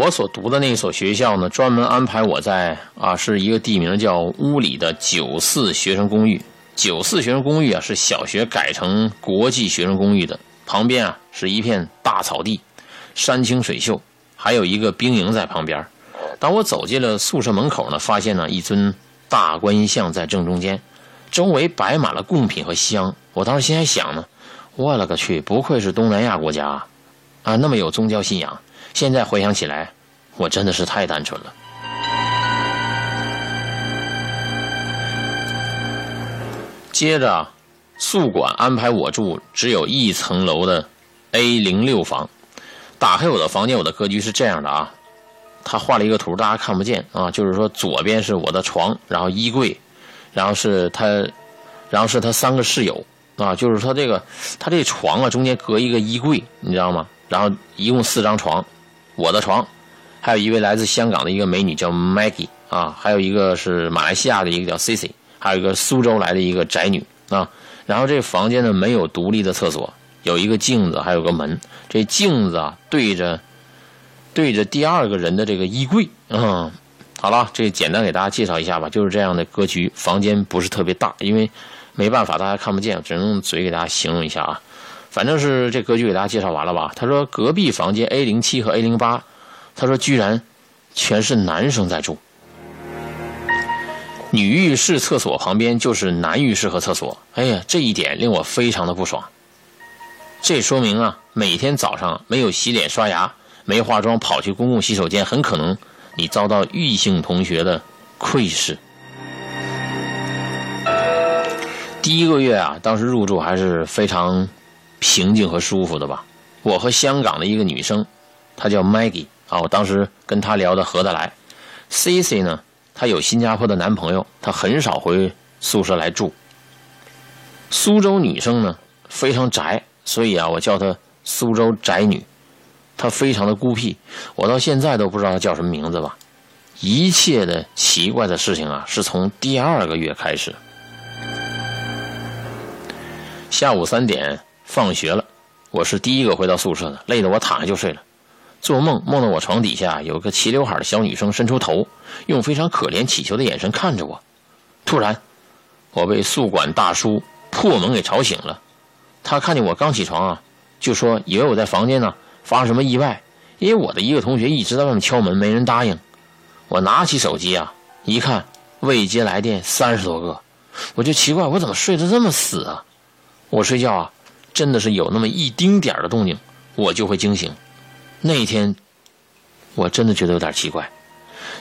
我所读的那所学校呢，专门安排我在啊，是一个地名叫乌里的九四学生公寓。九四学生公寓啊，是小学改成国际学生公寓的。旁边啊，是一片大草地，山清水秀，还有一个兵营在旁边。当我走进了宿舍门口呢，发现呢一尊大观音像在正中间，周围摆满了贡品和香。我当时心还想呢，我勒个去，不愧是东南亚国家啊，那么有宗教信仰。现在回想起来，我真的是太单纯了。接着，宿管安排我住只有一层楼的 A 零六房。打开我的房间，我的格局是这样的啊。他画了一个图，大家看不见啊。就是说，左边是我的床，然后衣柜，然后是他，然后是他三个室友啊。就是说，这个他这床啊，中间隔一个衣柜，你知道吗？然后一共四张床。我的床，还有一位来自香港的一个美女叫 Maggie 啊，还有一个是马来西亚的一个叫 Cici，还有一个苏州来的一个宅女啊。然后这房间呢没有独立的厕所，有一个镜子，还有个门。这镜子啊对着对着第二个人的这个衣柜啊。好了，这简单给大家介绍一下吧，就是这样的格局。房间不是特别大，因为没办法大家看不见，只能用嘴给大家形容一下啊。反正是这格局给大家介绍完了吧？他说隔壁房间 A 零七和 A 零八，他说居然全是男生在住。女浴室厕所旁边就是男浴室和厕所。哎呀，这一点令我非常的不爽。这说明啊，每天早上没有洗脸刷牙、没化妆跑去公共洗手间，很可能你遭到异性同学的窥视。第一个月啊，当时入住还是非常。平静和舒服的吧。我和香港的一个女生，她叫 Maggie 啊，我当时跟她聊得合得来。Cici 呢，她有新加坡的男朋友，她很少回宿舍来住。苏州女生呢，非常宅，所以啊，我叫她苏州宅女。她非常的孤僻，我到现在都不知道她叫什么名字吧。一切的奇怪的事情啊，是从第二个月开始。下午三点。放学了，我是第一个回到宿舍的，累得我躺下就睡了。做梦梦到我床底下有个齐刘海的小女生伸出头，用非常可怜乞求的眼神看着我。突然，我被宿管大叔破门给吵醒了。他看见我刚起床啊，就说以为我在房间呢，发生什么意外。因为我的一个同学一直在外面敲门，没人答应。我拿起手机啊，一看未接来电三十多个，我就奇怪我怎么睡得这么死啊？我睡觉啊。真的是有那么一丁点的动静，我就会惊醒。那一天，我真的觉得有点奇怪。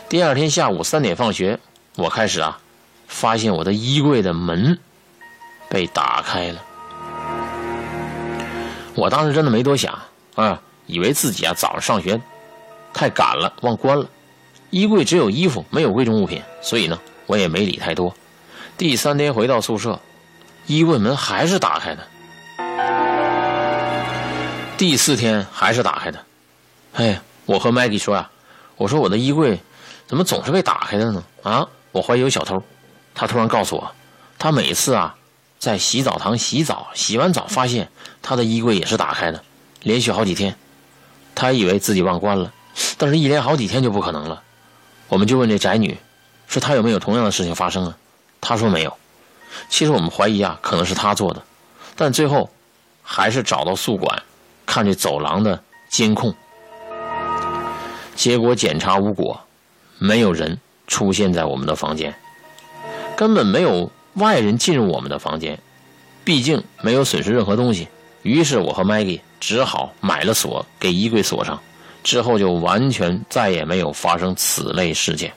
第二天下午三点放学，我开始啊，发现我的衣柜的门被打开了。我当时真的没多想啊，以为自己啊早上上学太赶了，忘关了。衣柜只有衣服，没有贵重物品，所以呢，我也没理太多。第三天回到宿舍，衣柜门还是打开的。第四天还是打开的，哎，我和 Maggie 说呀，我说我的衣柜怎么总是被打开的呢？啊，我怀疑有小偷。他突然告诉我，他每次啊在洗澡堂洗澡，洗完澡发现他的衣柜也是打开的，连续好几天。他以为自己忘关了，但是一连好几天就不可能了。我们就问这宅女，说她有没有同样的事情发生啊？她说没有。其实我们怀疑啊，可能是他做的，但最后还是找到宿管。看这走廊的监控，结果检查无果，没有人出现在我们的房间，根本没有外人进入我们的房间，毕竟没有损失任何东西。于是我和 Maggie 只好买了锁，给衣柜锁上，之后就完全再也没有发生此类事件。